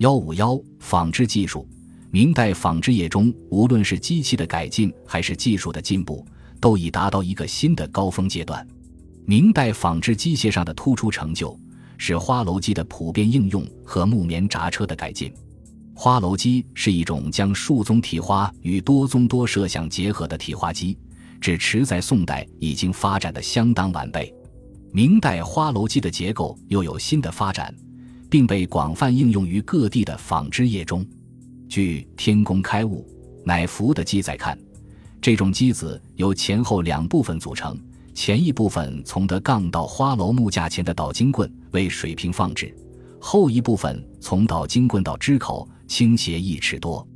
幺五幺纺织技术，明代纺织业中，无论是机器的改进还是技术的进步，都已达到一个新的高峰阶段。明代纺织机械上的突出成就，是花楼机的普遍应用和木棉轧车的改进。花楼机是一种将数宗提花与多宗多摄相结合的提花机，只迟在宋代已经发展的相当完备。明代花楼机的结构又有新的发展。并被广泛应用于各地的纺织业中。据《天工开物乃服》的记载看，这种机子由前后两部分组成，前一部分从的杠到花楼木架前的导经棍为水平放置，后一部分从导经棍到支口倾斜一尺多。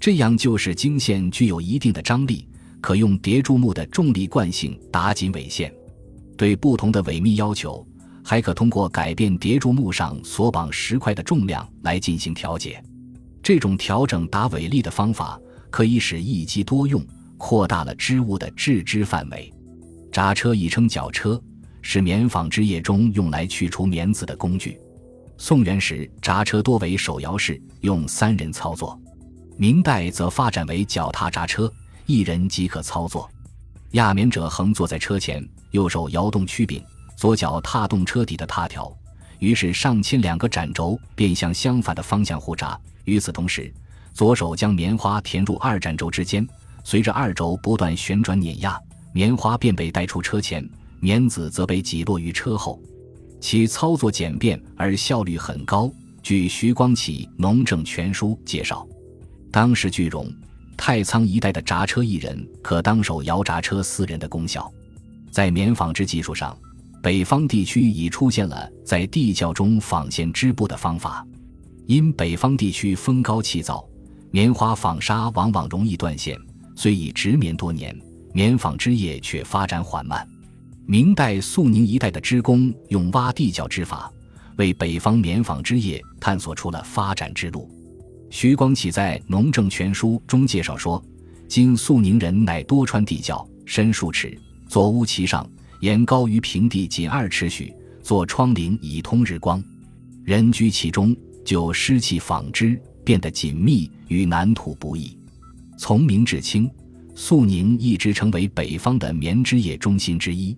这样就是经线具有一定的张力，可用叠柱木的重力惯性打紧尾线。对不同的尾密要求。还可通过改变叠柱木上所绑石块的重量来进行调节。这种调整打尾力的方法，可以使一机多用，扩大了织物的制织范围。扎车亦称绞车，是棉纺织业中用来去除棉子的工具。宋元时，扎车多为手摇式，用三人操作；明代则发展为脚踏扎车，一人即可操作。轧棉者横坐在车前，右手摇动曲柄。左脚踏动车底的踏条，于是上牵两个展轴，便向相反的方向互扎。与此同时，左手将棉花填入二展轴之间，随着二轴不断旋转碾压，棉花便被带出车前，棉子则被挤落于车后。其操作简便而效率很高。据徐光启《农政全书》介绍，当时句容太仓一带的扎车一人可当手摇扎车四人的功效，在棉纺织技术上。北方地区已出现了在地窖中纺线织布的方法，因北方地区风高气燥，棉花纺纱往往容易断线，虽已植棉多年，棉纺织业却发展缓慢。明代肃宁一带的织工用挖地窖织法，为北方棉纺织业探索出了发展之路。徐光启在《农政全书》中介绍说：“今肃宁人乃多穿地窖，深数尺，左屋其上。”檐高于平地仅二尺许，做窗棂以通日光。人居其中，就湿气纺织，变得紧密，与南土不易。从明至清，肃宁一直成为北方的棉织业中心之一。